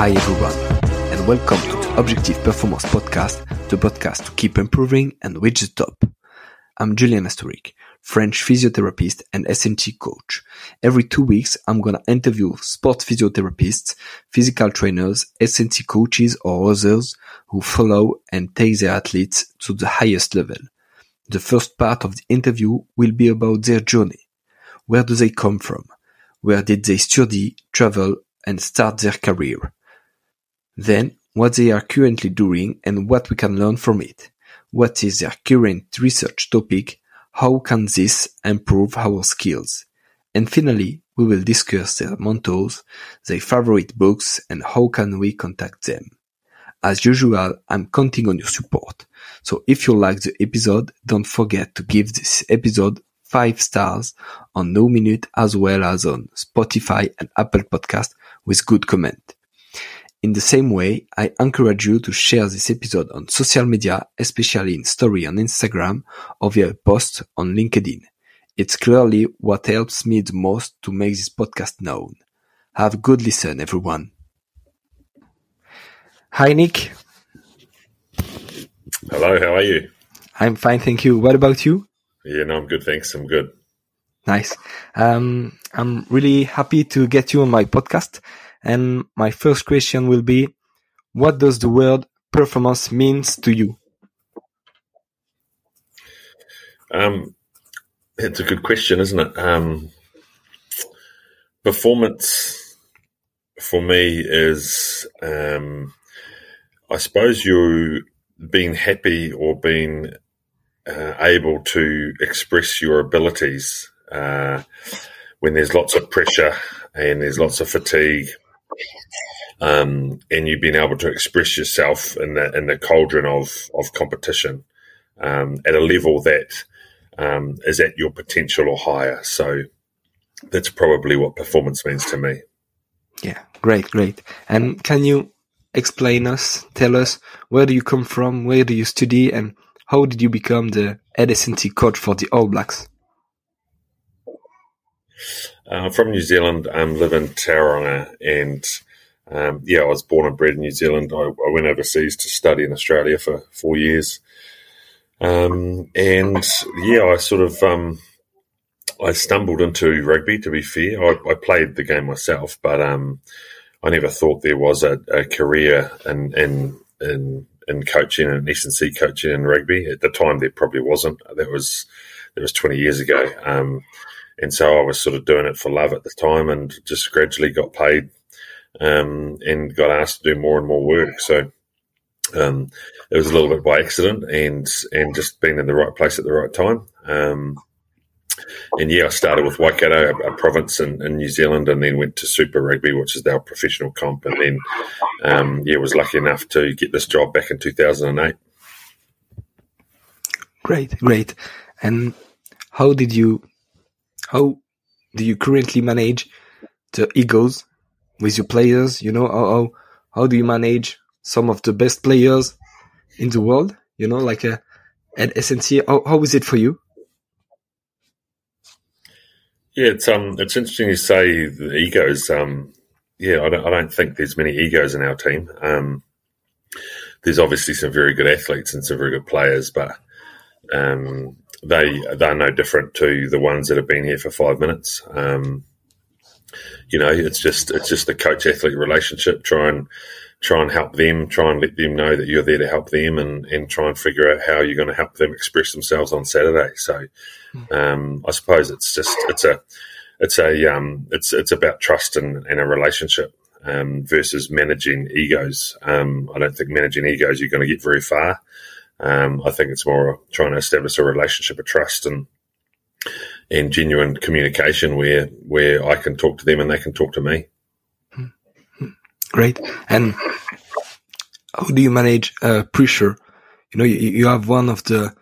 Hi everyone, and welcome to the Objective Performance Podcast, the podcast to keep improving and reach the top. I'm Julian Astoric, French physiotherapist and S&C coach. Every two weeks, I'm gonna interview sports physiotherapists, physical trainers, S&C coaches or others who follow and take their athletes to the highest level. The first part of the interview will be about their journey. Where do they come from? Where did they study, travel, and start their career? Then, what they are currently doing and what we can learn from it. What is their current research topic? How can this improve our skills? And finally, we will discuss their mentors, their favorite books, and how can we contact them. As usual, I'm counting on your support. So if you like the episode, don't forget to give this episode five stars on No Minute as well as on Spotify and Apple Podcast with good comment. In the same way, I encourage you to share this episode on social media, especially in story on Instagram or via a post on LinkedIn. It's clearly what helps me the most to make this podcast known. Have a good listen, everyone. Hi, Nick. Hello, how are you? I'm fine, thank you. What about you? Yeah, no, I'm good, thanks. I'm good. Nice. Um, I'm really happy to get you on my podcast and my first question will be, what does the word performance means to you? Um, it's a good question, isn't it? Um, performance for me is, um, I suppose you being happy or being uh, able to express your abilities uh, when there's lots of pressure and there's lots of fatigue um, and you've been able to express yourself in the in the cauldron of of competition um, at a level that um, is at your potential or higher. So that's probably what performance means to me. Yeah, great, great. And can you explain us, tell us where do you come from, where do you study, and how did you become the S&C coach for the All Blacks? Uh, from New Zealand, I um, live in Tauranga, and um, yeah, I was born and bred in New Zealand. I, I, went overseas to study in Australia for four years, um, and yeah, I sort of um, I stumbled into rugby. To be fair, I, I played the game myself, but um, I never thought there was a, a career in, in in in coaching and S&C coaching in rugby. At the time, there probably wasn't. That was that was twenty years ago. Um, and so I was sort of doing it for love at the time, and just gradually got paid um, and got asked to do more and more work. So um, it was a little bit by accident, and and just being in the right place at the right time. Um, and yeah, I started with Waikato, a, a province in, in, New Zealand, and then went to Super Rugby, which is our professional comp, and then um, yeah, was lucky enough to get this job back in 2008. Great, great. And how did you how do you currently manage the egos with your players? You know, how, how, how do you manage some of the best players in the world? You know, like a, uh, at SNC, how, how is it for you? Yeah, it's um, it's interesting you say the egos. Um, yeah, I don't, I don't think there's many egos in our team. Um, there's obviously some very good athletes and some very good players, but um, they they're no different to the ones that have been here for five minutes. Um, you know, it's just it's just the coach athlete relationship. Try and try and help them. Try and let them know that you're there to help them, and and try and figure out how you're going to help them express themselves on Saturday. So, um, I suppose it's just it's a it's a um, it's it's about trust and, and a relationship um, versus managing egos. Um, I don't think managing egos you're going to get very far. Um, I think it's more trying to establish a relationship of trust and and genuine communication where where I can talk to them and they can talk to me. Great. And how do you manage uh, pressure? You know, you, you have one of the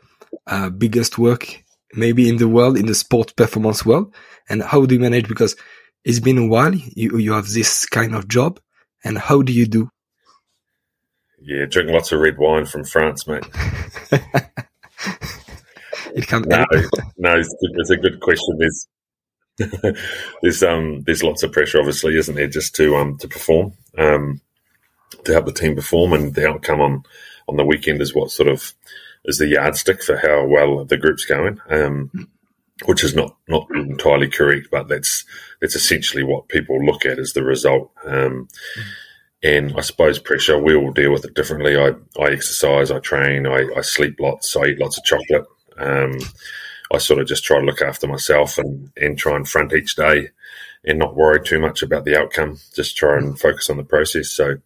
uh, biggest work maybe in the world, in the sport performance world. And how do you manage? Because it's been a while. You you have this kind of job, and how do you do? Yeah, drink lots of red wine from France, mate. it can no, no, it's, it's, a good question. There's there's um there's lots of pressure, obviously, isn't there, just to um to perform, um to help the team perform, and the outcome on on the weekend is what sort of is the yardstick for how well the group's going. Um, which is not not entirely correct, but that's that's essentially what people look at as the result. Um, and I suppose pressure, we all deal with it differently. I, I exercise, I train, I, I sleep lots, I eat lots of chocolate. Um, I sort of just try to look after myself and, and try and front each day and not worry too much about the outcome. Just try and focus on the process. So,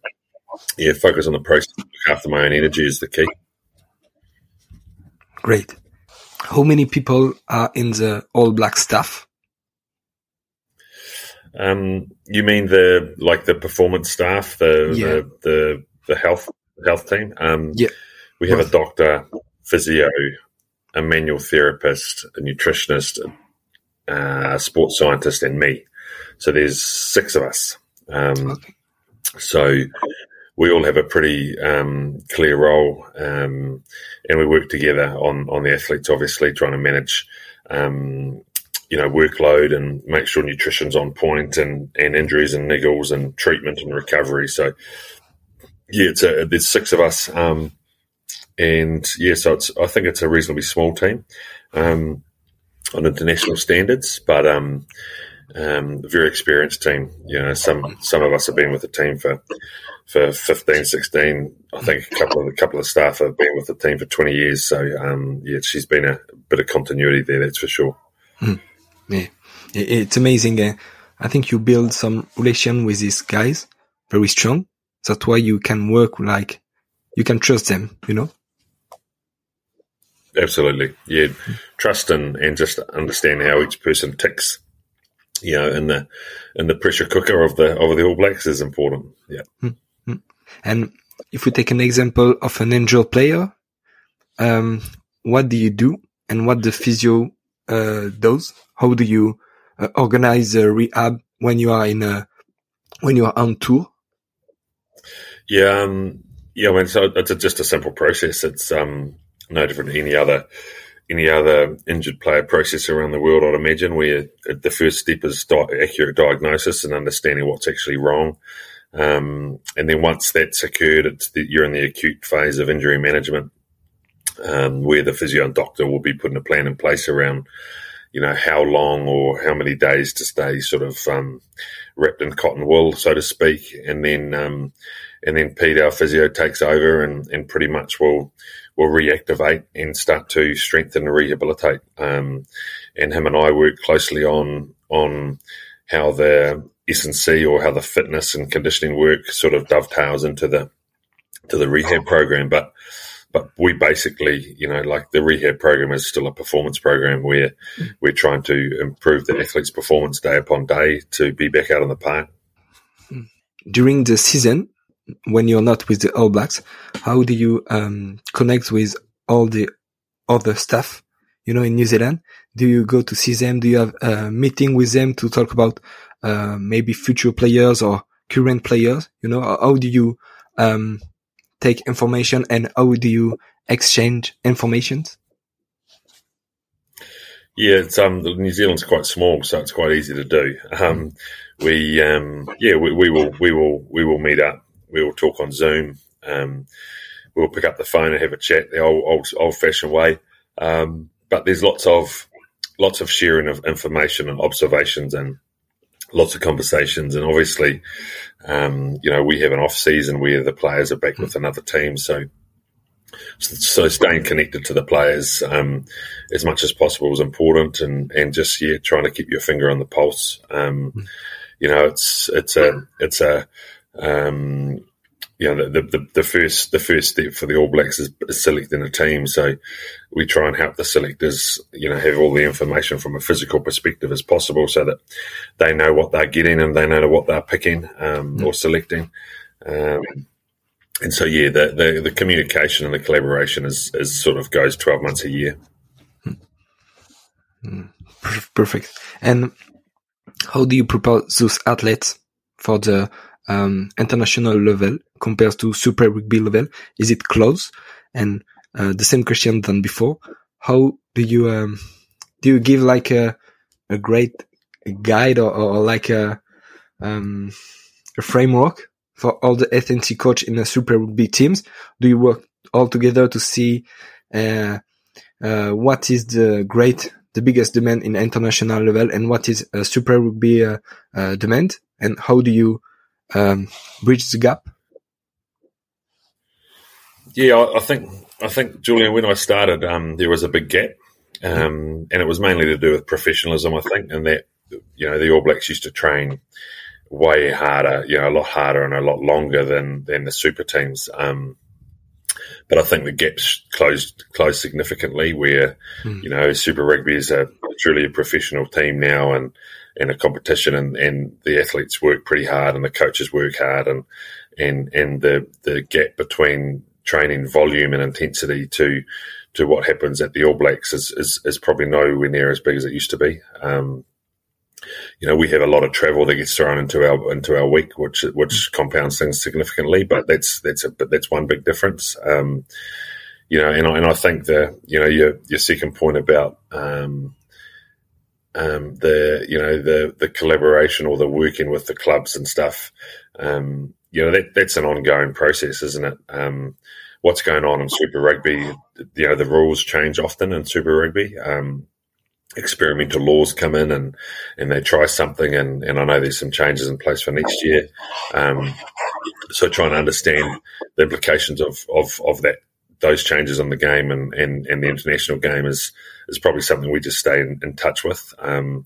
yeah, focus on the process. Look after my own energy is the key. Great. How many people are in the All Black staff? Um, you mean the like the performance staff, the yeah. the, the, the health health team? Um, yeah, we have a doctor, physio, a manual therapist, a nutritionist, a sports scientist, and me. So there's six of us. Um, okay. So we all have a pretty um, clear role, um, and we work together on on the athletes. Obviously, trying to manage, um, you know, workload and make sure nutrition's on point, and and injuries and niggles and treatment and recovery. So, yeah, it's a, there's six of us, um, and yeah, so it's I think it's a reasonably small team um, on international standards, but um, um, very experienced team. You know, some some of us have been with the team for for 15, 16. I think a couple of a couple of staff have been with the team for 20 years. So um, yeah, she's been a bit of continuity there. That's for sure. Mm. Yeah, it's amazing. Uh, I think you build some relation with these guys very strong. That's why you can work like you can trust them. You know. Absolutely, yeah. Trust and, and just understand how each person ticks you know, in the in the pressure cooker of the of the All Blacks is important. Yeah. Mm-hmm. And if we take an example of an injured player, um, what do you do, and what the physio does? How do you uh, organize a rehab when you are in a when you are on tour? Yeah, um, yeah. I mean, so it's a, just a simple process. It's um, no different than any other any other injured player process around the world, I'd imagine, where the first step is di- accurate diagnosis and understanding what's actually wrong. Um, and then once that's occurred, the, you're in the acute phase of injury management, um, where the physio and doctor will be putting a plan in place around, you know, how long or how many days to stay sort of um, wrapped in cotton wool, so to speak. And then, um, and then Pete, our physio, takes over and, and pretty much will will reactivate and start to strengthen and rehabilitate. Um, and him and I work closely on on how the S and C or how the fitness and conditioning work sort of dovetails into the to the rehab program. But but we basically, you know, like the rehab program is still a performance program where we're trying to improve the athlete's performance day upon day to be back out on the park. During the season, when you're not with the All Blacks, how do you um, connect with all the other staff? You know, in New Zealand, do you go to see them? Do you have a meeting with them to talk about uh, maybe future players or current players? You know, how do you um, take information and how do you exchange information? Yeah, it's um New Zealand's quite small, so it's quite easy to do. Um, we um yeah we, we will we will we will meet up we will talk on Zoom. Um, we'll pick up the phone and have a chat the old old, old fashioned way. Um, but there's lots of lots of sharing of information and observations and lots of conversations. And obviously, um, you know, we have an off season where the players are back with another team, so. So staying connected to the players um, as much as possible is important, and, and just yeah, trying to keep your finger on the pulse. Um, you know, it's it's a it's a um, you know, the, the, the first the first step for the All Blacks is, is, selecting a team. So we try and help the selectors, you know, have all the information from a physical perspective as possible, so that they know what they're getting and they know what they're picking um, mm. or selecting. Um, and so, yeah, the, the, the communication and the collaboration is, is sort of goes twelve months a year. Mm. Perfect. And how do you prepare those athletes for the um, international level compared to Super Rugby level? Is it close? And uh, the same question than before. How do you um, do you give like a a great guide or, or like a um, a framework for all the SNC coach in the Super Rugby teams? Do you work all together to see uh, uh, what is the great the biggest demand in international level and what is Super Rugby uh, uh, demand and how do you um, bridge the gap? Yeah, I, think I think Julian, when I started, um, there was a big gap, um, and it was mainly to do with professionalism. I think, and that you know the All Blacks used to train way harder, you know, a lot harder and a lot longer than than the super teams. Um, but I think the gaps closed closed significantly. Where mm. you know Super Rugby is a truly a professional team now, and in a competition, and, and the athletes work pretty hard, and the coaches work hard, and and and the the gap between training volume and intensity to to what happens at the All Blacks is is, is probably nowhere near as big as it used to be. Um, you know, we have a lot of travel that gets thrown into our into our week, which which compounds things significantly. But that's that's a that's one big difference. Um, you know, and I, and I think the you know your your second point about um, um, the you know the the collaboration or the working with the clubs and stuff. Um, you know that that's an ongoing process, isn't it? Um, what's going on in Super Rugby? You know the rules change often in Super Rugby. Um, experimental laws come in and and they try something, and and I know there's some changes in place for next year. Um, so trying to understand the implications of of of that those changes on the game and, and, and the international game is is probably something we just stay in, in touch with. Um,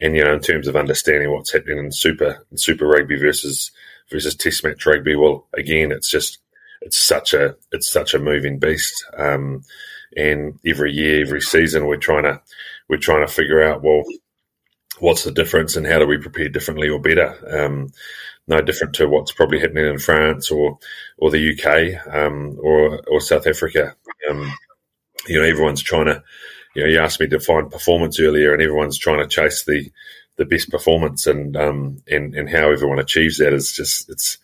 and you know, in terms of understanding what's happening in Super in Super Rugby versus versus Test match rugby, well, again, it's just it's such a it's such a moving beast. Um, and every year, every season, we're trying to we're trying to figure out well, what's the difference and how do we prepare differently or better. Um, no different to what's probably happening in France or or the UK um, or or South Africa. Um, you know, everyone's trying to. You know, you asked me to find performance earlier, and everyone's trying to chase the the best performance, and um, and and how everyone achieves that is just it's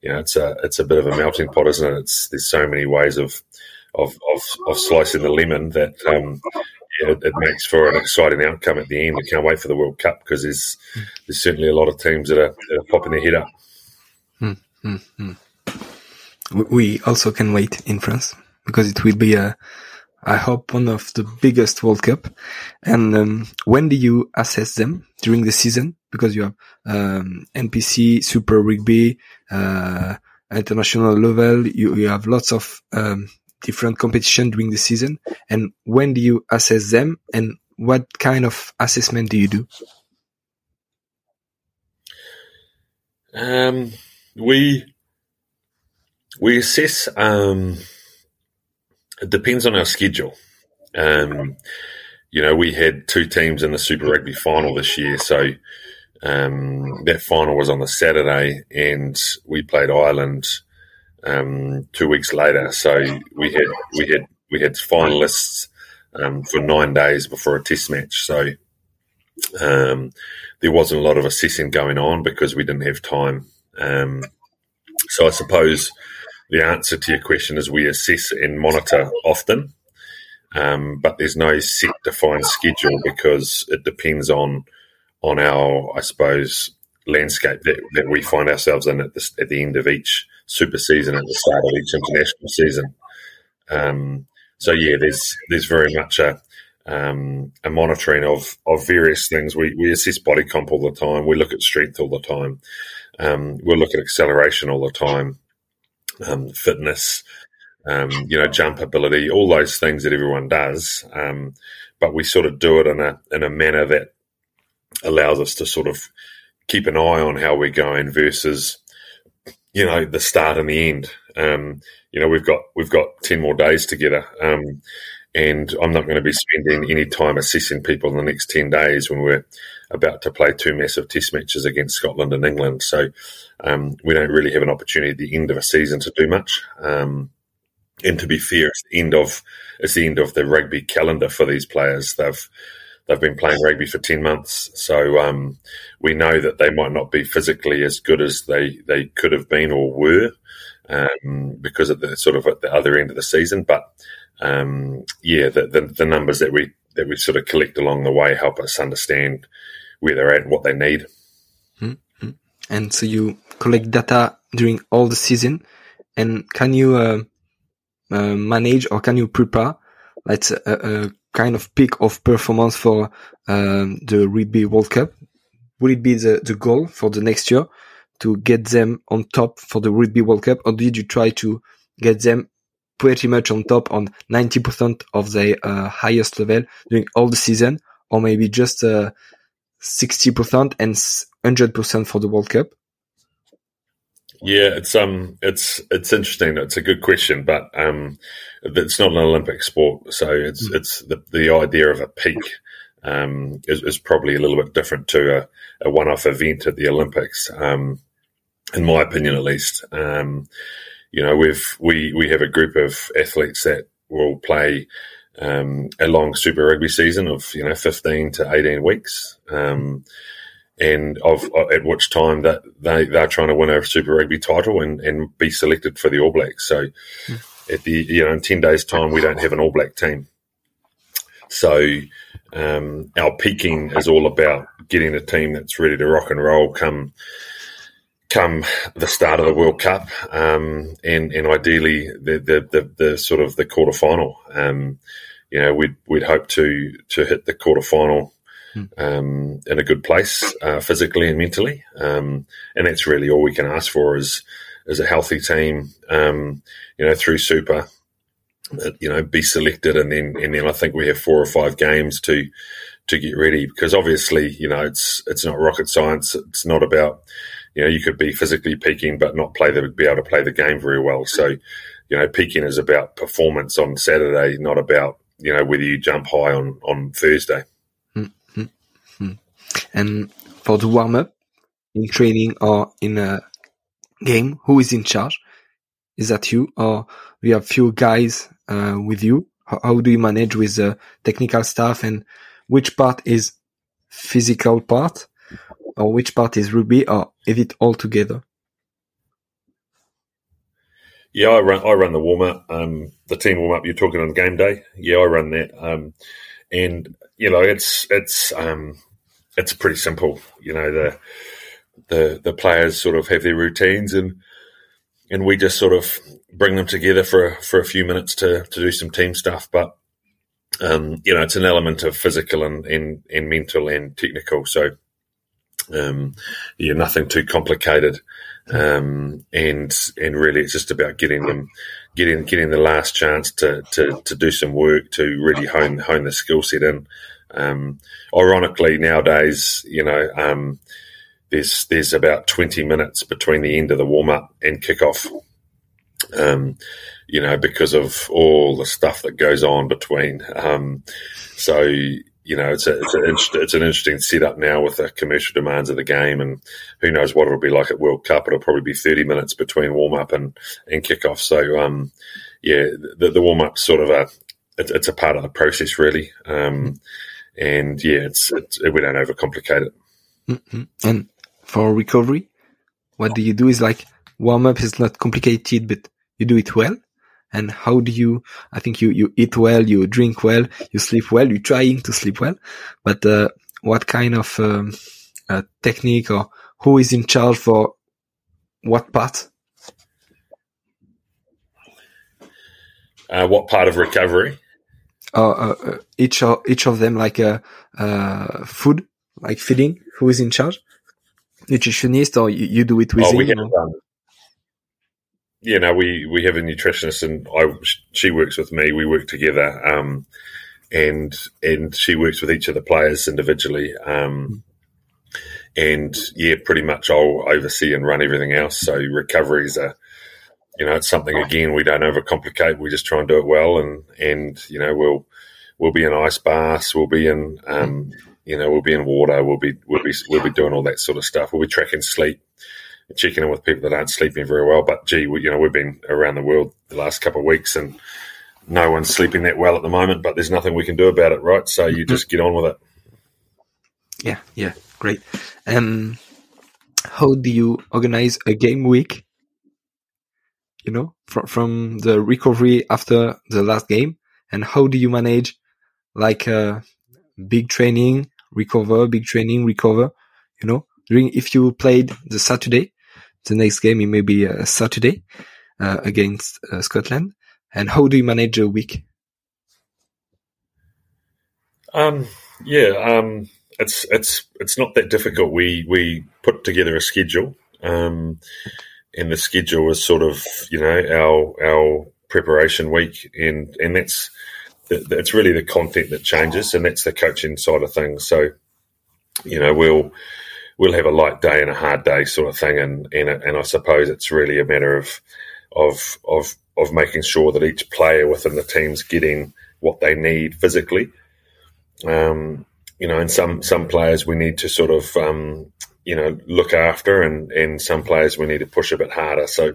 you know it's a it's a bit of a melting pot, isn't it? It's there's so many ways of of of, of slicing the lemon that um, yeah, it, makes for an exciting outcome at the end. I can't wait for the World Cup because there's there's certainly a lot of teams that are, that are popping their head up. Mm, We also can wait in France because it will be a, I hope one of the biggest World Cup. And um, when do you assess them during the season? Because you have um, NPC, Super Rugby, uh, international level. You, you have lots of um, different competition during the season? And when do you assess them? And what kind of assessment do you do? Um, we we assess. Um, it depends on our schedule. Um, you know, we had two teams in the Super Rugby final this year, so um, that final was on the Saturday, and we played Ireland um, two weeks later. So we had we had we had finalists um, for nine days before a test match. So um, there wasn't a lot of assessing going on because we didn't have time. Um, so I suppose the answer to your question is we assess and monitor often. Um, but there's no set defined schedule because it depends on on our, I suppose, landscape that, that we find ourselves in at the, at the end of each super season at the start of each international season. Um, so yeah, there's there's very much a um, a monitoring of of various things. We we assess body comp all the time. We look at strength all the time. Um, we'll look at acceleration all the time, um, fitness, um, you know, jump ability, all those things that everyone does. Um, but we sort of do it in a in a manner that allows us to sort of keep an eye on how we're going versus you know, the start and the end. Um, you know, we've got we've got ten more days together, um, and I'm not going to be spending any time assessing people in the next ten days when we're about to play two massive Test matches against Scotland and England. So um, we don't really have an opportunity at the end of a season to do much. Um, and to be fair, it's the end of it's the end of the rugby calendar for these players. They've they've been playing rugby for ten months, so um, we know that they might not be physically as good as they they could have been or were um, because of the sort of at the other end of the season. But um, yeah, the, the, the numbers that we that we sort of collect along the way help us understand where they're at and what they need. Mm-hmm. And so you collect data during all the season, and can you uh, uh, manage or can you prepare a, a, kind of peak of performance for um, the Rugby World Cup? Will it be the, the goal for the next year to get them on top for the Rugby World Cup, or did you try to get them pretty much on top on 90% of the uh, highest level during all the season, or maybe just uh, 60% and 100% for the World Cup? Yeah, it's um, it's it's interesting. It's a good question, but um, it's not an Olympic sport, so it's mm. it's the, the idea of a peak um, is, is probably a little bit different to a, a one-off event at the Olympics, um, in my opinion, at least. Um, you know, we've we we have a group of athletes that will play um, a long Super Rugby season of you know fifteen to eighteen weeks. Um, and of at which time that they they're trying to win a Super Rugby title and, and be selected for the All Blacks. So mm. at the you know in ten days' time we don't have an All Black team. So um, our peaking is all about getting a team that's ready to rock and roll come come the start of the World Cup, um, and and ideally the, the the, the sort of the quarter final. Um, you know, we'd we'd hope to to hit the quarter final Hmm. Um, in a good place uh, physically and mentally. Um, and that's really all we can ask for is is a healthy team. Um, you know, through Super, uh, you know, be selected, and then and then I think we have four or five games to to get ready because obviously, you know, it's it's not rocket science. It's not about you know you could be physically peaking but not play the be able to play the game very well. So, you know, peaking is about performance on Saturday, not about you know whether you jump high on on Thursday. And for the warm up in training or in a game, who is in charge? Is that you or we have few guys uh, with you? How, how, do you manage with the technical staff and which part is physical part or which part is rugby or is it all together? Yeah, I run. I run the warm up. Um, the team warm up. You're talking on game day. Yeah, I run that. Um, and you know, it's it's um, it's pretty simple. You know, the the the players sort of have their routines and and we just sort of bring them together for for a few minutes to to do some team stuff. But um, you know, it's an element of physical and and, and mental and technical. So um, yeah, nothing too complicated. Um, and and really, it's just about getting them, getting getting the last chance to to, to do some work to really hone hone the skill set in. Um, ironically, nowadays, you know, um, there's there's about 20 minutes between the end of the warm up and kickoff. Um, you know, because of all the stuff that goes on between. Um, so you know, it's a, it's, a, it's an interesting setup now with the commercial demands of the game, and who knows what it'll be like at World Cup. It'll probably be 30 minutes between warm up and and kickoff. So, um, yeah, the, the warm up sort of a it's, it's, a part of the process, really. Um, and yeah, it's, it's we don't overcomplicate it. Mm-hmm. And for recovery, what do you do? Is like warm up is not complicated, but you do it well. And how do you? I think you you eat well, you drink well, you sleep well. You're trying to sleep well, but uh, what kind of um, uh, technique or who is in charge for what part? Uh, what part of recovery? Uh, uh, each of each of them like a uh, food, like feeding? Who is in charge? Nutritionist, or you, you do it with? Oh, we um, yeah, no, we we have a nutritionist, and I she works with me. We work together, um, and and she works with each of the players individually. Um, and yeah, pretty much I'll oversee and run everything else. So recoveries are, you know, it's something again we don't overcomplicate. We just try and do it well, and and you know we'll we'll be in ice baths, we'll be in um, you know we'll be in water, we'll be we'll be we'll be doing all that sort of stuff. We'll be tracking sleep, checking in with people that aren't sleeping very well. But gee, we, you know we've been around the world the last couple of weeks and no one's sleeping that well at the moment, but there's nothing we can do about it, right? So you just get on with it. Yeah, yeah, great. Um, how do you organize a game week? You know, from from the recovery after the last game, and how do you manage like uh, big training, recover, big training, recover? You know, during if you played the Saturday, the next game it may be a Saturday uh, against uh, Scotland and how do you manage a week? Um, yeah, um, it's it's it's not that difficult. We we put together a schedule, um, and the schedule is sort of you know our our preparation week, and and that's it's really the content that changes, and that's the coaching side of things. So, you know, we'll we'll have a light day and a hard day sort of thing, and and and I suppose it's really a matter of of of of making sure that each player within the team's getting what they need physically. Um, you know, and some some players we need to sort of um, you know look after, and and some players we need to push a bit harder. So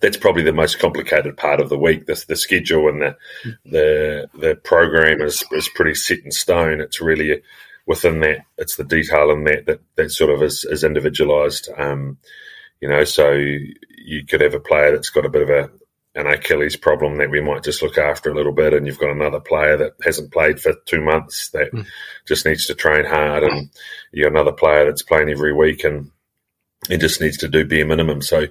that's probably the most complicated part of the week. The, the schedule and the the the program is is pretty set in stone. It's really within that. It's the detail in that that that sort of is, is individualized. Um, you know, so you could have a player that's got a bit of a an Achilles problem that we might just look after a little bit, and you've got another player that hasn't played for two months that mm. just needs to train hard, and you got another player that's playing every week and it just needs to do bare minimum. So,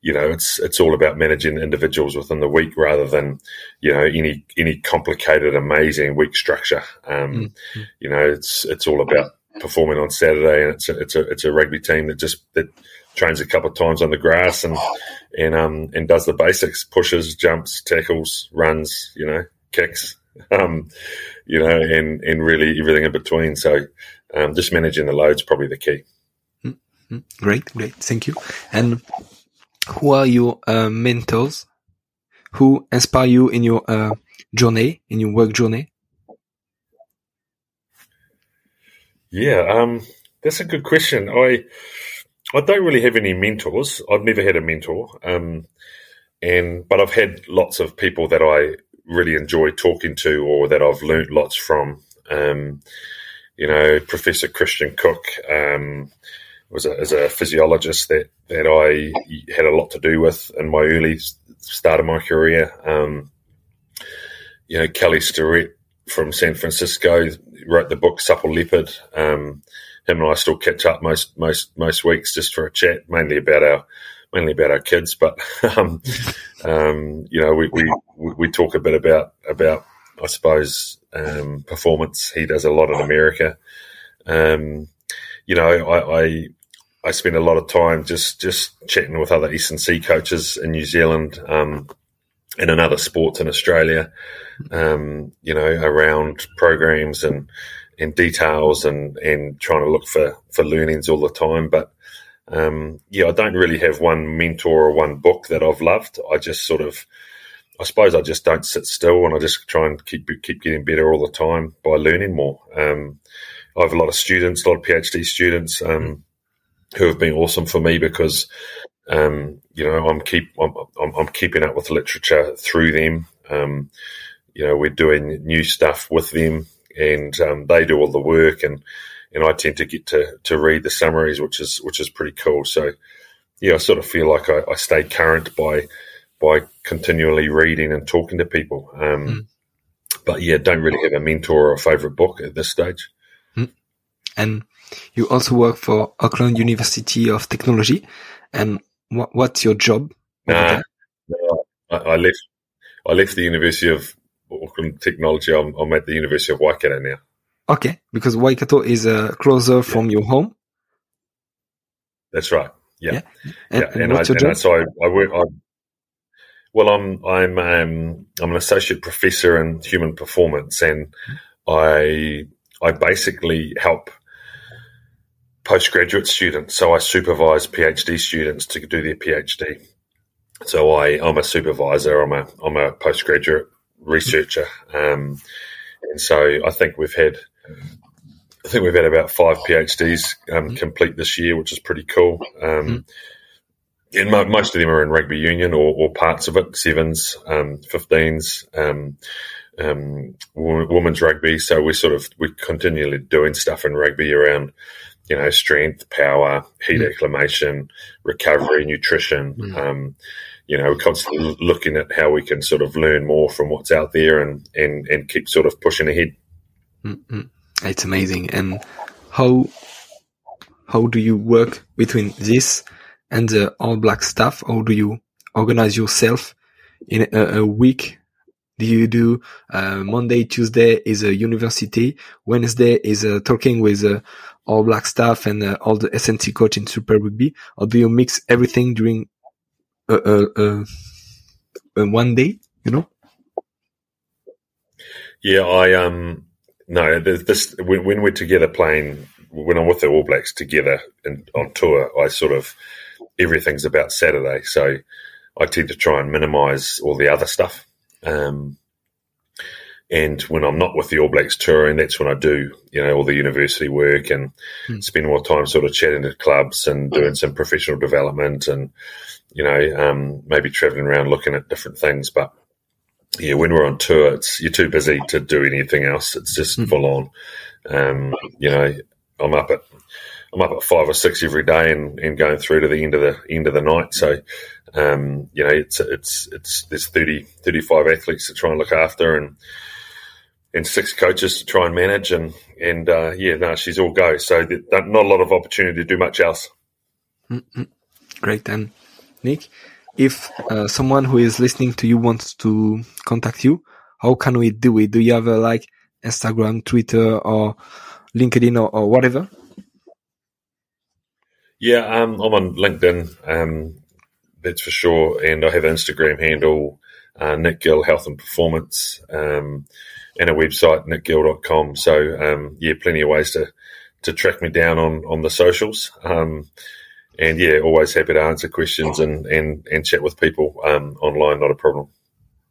you know, it's it's all about managing individuals within the week rather than you know any any complicated, amazing week structure. Um, mm. You know, it's it's all about performing on Saturday, and it's a, it's a it's a rugby team that just that trains a couple of times on the grass and and um and does the basics, pushes, jumps, tackles, runs, you know, kicks, um, you know, and and really everything in between. So um, just managing the loads is probably the key. Mm-hmm. Great, great, thank you. And who are your uh, mentors? Who inspire you in your uh, journey, in your work journey? Yeah, um, that's a good question. I I don't really have any mentors. I've never had a mentor, um, and but I've had lots of people that I really enjoy talking to, or that I've learned lots from. Um, you know, Professor Christian Cook um, was a, as a physiologist that that I had a lot to do with in my early start of my career. Um, you know, Kelly Starrett from San Francisco wrote the book Supple Leopard. Um, him and I still catch up most most most weeks just for a chat, mainly about our mainly about our kids. But um, um, you know, we, we we talk a bit about about I suppose um, performance. He does a lot in America. Um, you know, I, I I spend a lot of time just just chatting with other S&C coaches in New Zealand um, and in other sports in Australia. Um, you know, around programs and and details and and trying to look for for learnings all the time. But um, yeah, I don't really have one mentor or one book that I've loved. I just sort of, I suppose, I just don't sit still and I just try and keep keep getting better all the time by learning more. Um, I have a lot of students, a lot of PhD students um, who have been awesome for me because um, you know I'm keep I'm, I'm, I'm, keeping up with literature through them. Um, you know, we're doing new stuff with them and um, they do all the work, and and I tend to get to to read the summaries, which is which is pretty cool. So yeah, I sort of feel like I, I stay current by by continually reading and talking to people. Um, mm. But yeah, don't really have a mentor or a favorite book at this stage. Mm. And you also work for Auckland University of Technology. And what, what's your job? Nah, I, I left. I left the University of Auckland Technology. I'm, I'm, at the University of Waikato now. Okay, because Waikato is uh, closer yeah. from your home. That's right. Yeah, yeah. And, yeah. and, and, I, and so I, I work. I, well, I'm I'm um, I'm an associate professor in human performance, and I I basically help postgraduate students. so I supervise PhD students to do their PhD. So I, I'm a supervisor. I'm a I'm a postgraduate researcher, um, and so I think we've had I think we've had about five PhDs um, mm-hmm. complete this year, which is pretty cool. Um, mm-hmm. And mo- most of them are in rugby union or, or parts of it, sevens, um, 15s, um, um, women's rugby. So we're sort of we're continually doing stuff in rugby around, you know, strength, power, heat mm. acclimation, recovery, nutrition. You know, we're constantly looking at how we can sort of learn more from what's out there and and and keep sort of pushing ahead. Mm-hmm. It's amazing. And how how do you work between this and the All Black staff? How do you organize yourself in a, a week do you do uh, Monday, Tuesday is a university, Wednesday is uh, talking with uh, all black staff and uh, all the SNC coach in Super Rugby, or do you mix everything during one day? You know? Yeah, I um no this when, when we're together playing when I'm with the All Blacks together and on tour, I sort of everything's about Saturday, so I tend to try and minimise all the other stuff. Um, and when I'm not with the All Blacks touring, that's when I do, you know, all the university work and mm. spend more time sort of chatting to clubs and doing some professional development and, you know, um, maybe traveling around looking at different things. But yeah, when we're on tour, it's you're too busy to do anything else. It's just mm. full on. Um, you know, I'm up at I'm up at five or six every day and, and going through to the end of the end of the night. So, um, you know, it's it's it's there's 30, 35 athletes to try and look after and and six coaches to try and manage and and uh, yeah, no, she's all go. So not a lot of opportunity to do much else. Mm-hmm. Great, and Nick, if uh, someone who is listening to you wants to contact you, how can we do it? Do you have a like Instagram, Twitter, or LinkedIn, or, or whatever? Yeah, um, I'm on LinkedIn, um, that's for sure, and I have an Instagram handle, uh, Nick Gill Health and Performance, um, and a website, nickgill.com. So, um, yeah, plenty of ways to, to track me down on, on the socials. Um, and yeah, always happy to answer questions and, and, and chat with people um, online, not a problem.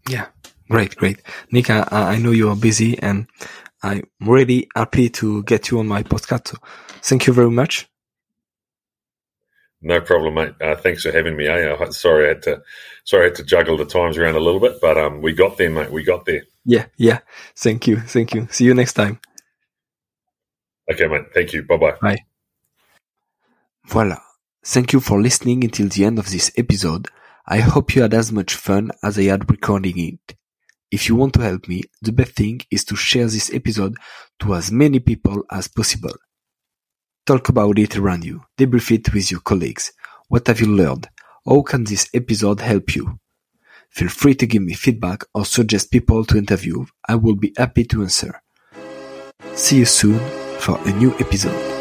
Yeah, great, great. Nick, I, I know you are busy and I'm really happy to get you on my podcast. So thank you very much. No problem, mate. Uh, thanks for having me. Eh? Sorry, I had to, sorry, I had to juggle the times around a little bit, but um, we got there, mate. We got there. Yeah, yeah. Thank you, thank you. See you next time. Okay, mate. Thank you. Bye bye. Bye. Voilà. Thank you for listening until the end of this episode. I hope you had as much fun as I had recording it. If you want to help me, the best thing is to share this episode to as many people as possible. Talk about it around you. Debrief it with your colleagues. What have you learned? How can this episode help you? Feel free to give me feedback or suggest people to interview. I will be happy to answer. See you soon for a new episode.